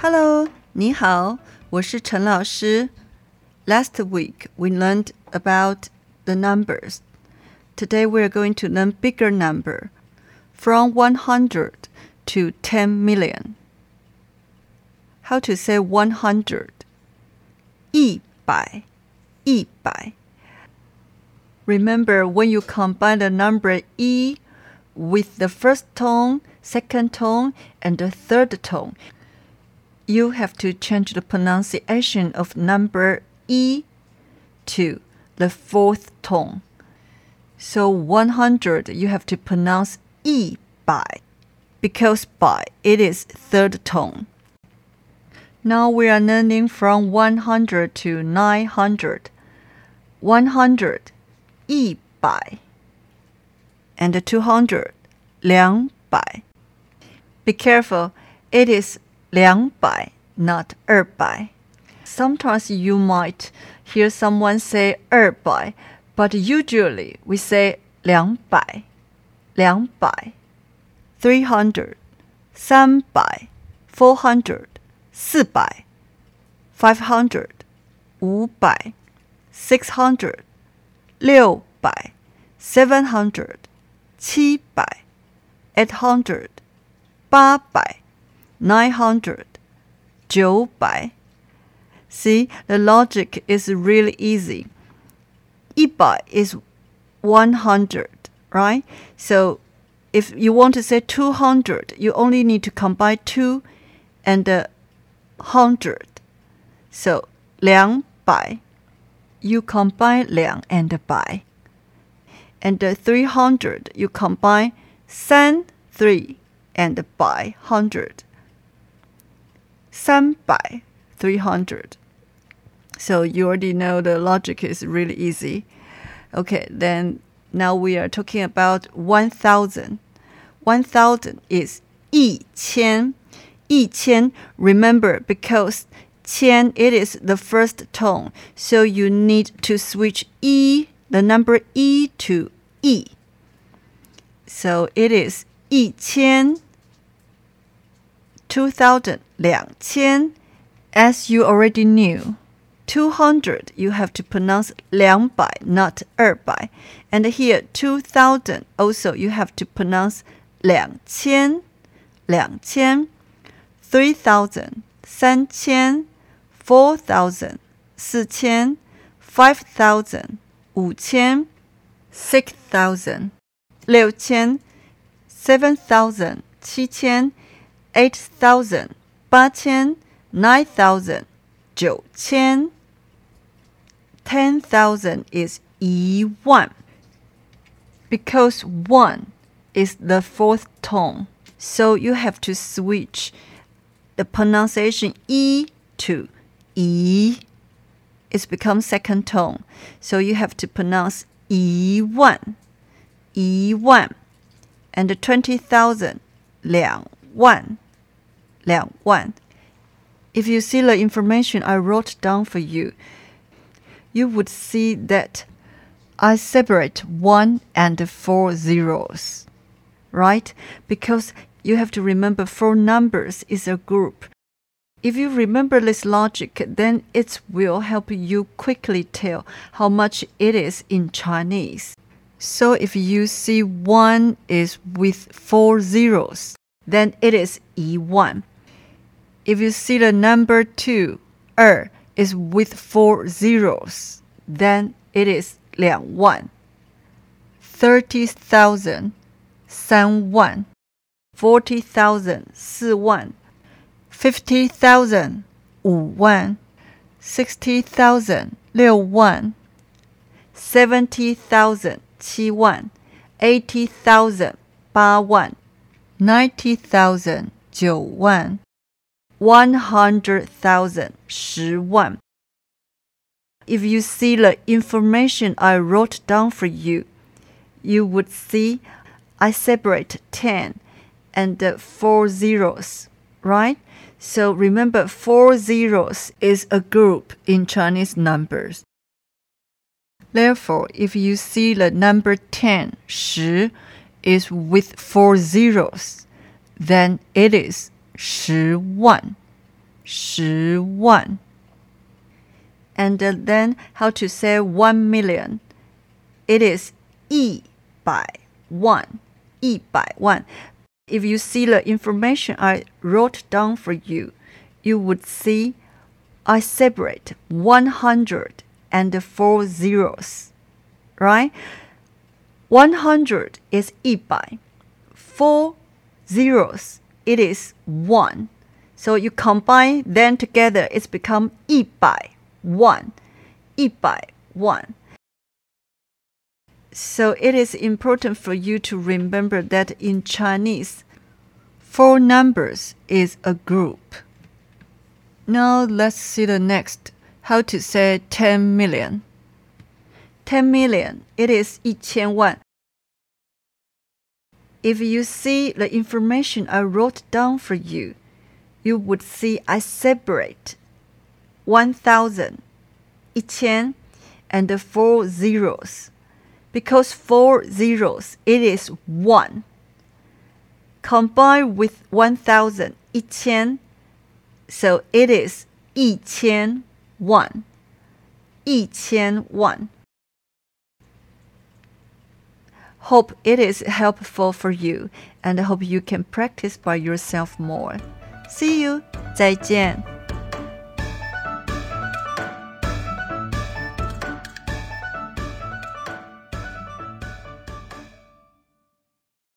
Hello，你好，我是陈老师。Last week we learned about the numbers. Today we are going to learn bigger number, from 100 to 10 million. How to say 100? 一百，一百。Remember when you combine the number e with the first tone, second tone, and the third tone, you have to change the pronunciation of number e to the fourth tone. So 100 you have to pronounce e by because by it is third tone. Now we are learning from 100 to 900. 100 一百 and 200 两百. Be careful, it is 两百, not 二百. Sometimes you might hear someone say 二百, but usually we say 两百,两百. 300, 三百, 400, 四百, 500, 五百, 600, 六百, 700, 七百, 800, 八百, 900, 900. See, the logic is really easy. 100 is 100, right? So if you want to say 200, you only need to combine 2 and uh, 100. So 200. You combine 2 and 百. And uh, 300, you combine 3, 3 and 百, 100. 三百 300. So you already know the logic is really easy. Okay, then now we are talking about 1000. 1000 is 一千.一千, remember because 千 it is the first tone, so you need to switch e, the number e to e. So it is 一千, 2000 2000 as you already knew 200 you have to pronounce 200 not 200 and here 2000 also you have to pronounce 2000 2000 3000 3000 4000 4000 5000 5000 6000 6000 7000 7000 eight thousand 八千 nine thousand 九千 ten thousand is 一万 because one is the fourth tone so you have to switch the pronunciation e to e. It's become second tone, so you have to pronounce e one, e one, and the twenty thousand 两万, 两万。If you see the information I wrote down for you, you would see that I separate one and four zeros, right? Because you have to remember four numbers is a group. If you remember this logic, then it will help you quickly tell how much it is in Chinese. So if you see 1 is with 4 zeros, then it is E1. If you see the number 2, 二 is with 4 zeros, then it is 两万. 30,000, 三万. 40,000, 四万. Fifty thousand 五万，sixty thousand 六万，seventy thousand 七万，eighty thousand 八万，ninety thousand 九万 one hundred thousand 十万. If you see the information I wrote down for you, you would see I separate 10 and the four zeros, right? So remember, four zeros is a group in Chinese numbers. Therefore, if you see the number 10, 10, is with four zeros, then it is 十万, 十万。And then how to say one million? It is 一百万，一百万。If you see the information I wrote down for you, you would see I separate 100 and four zeros, right? 100 is 一百, four zeros, it is one. So you combine them together, it's become 一百万,一百万. So it is important for you to remember that in Chinese, four numbers is a group. Now let's see the next. How to say 10 million. 10 million, it is 一千万. If you see the information I wrote down for you, you would see I separate 1000, 1000 and the four zeros. Because four zeros, it is one. Combined with 1000, 1000, so it is 1001. 1001. Hope it is helpful for you and hope you can practice by yourself more. See you. 再见。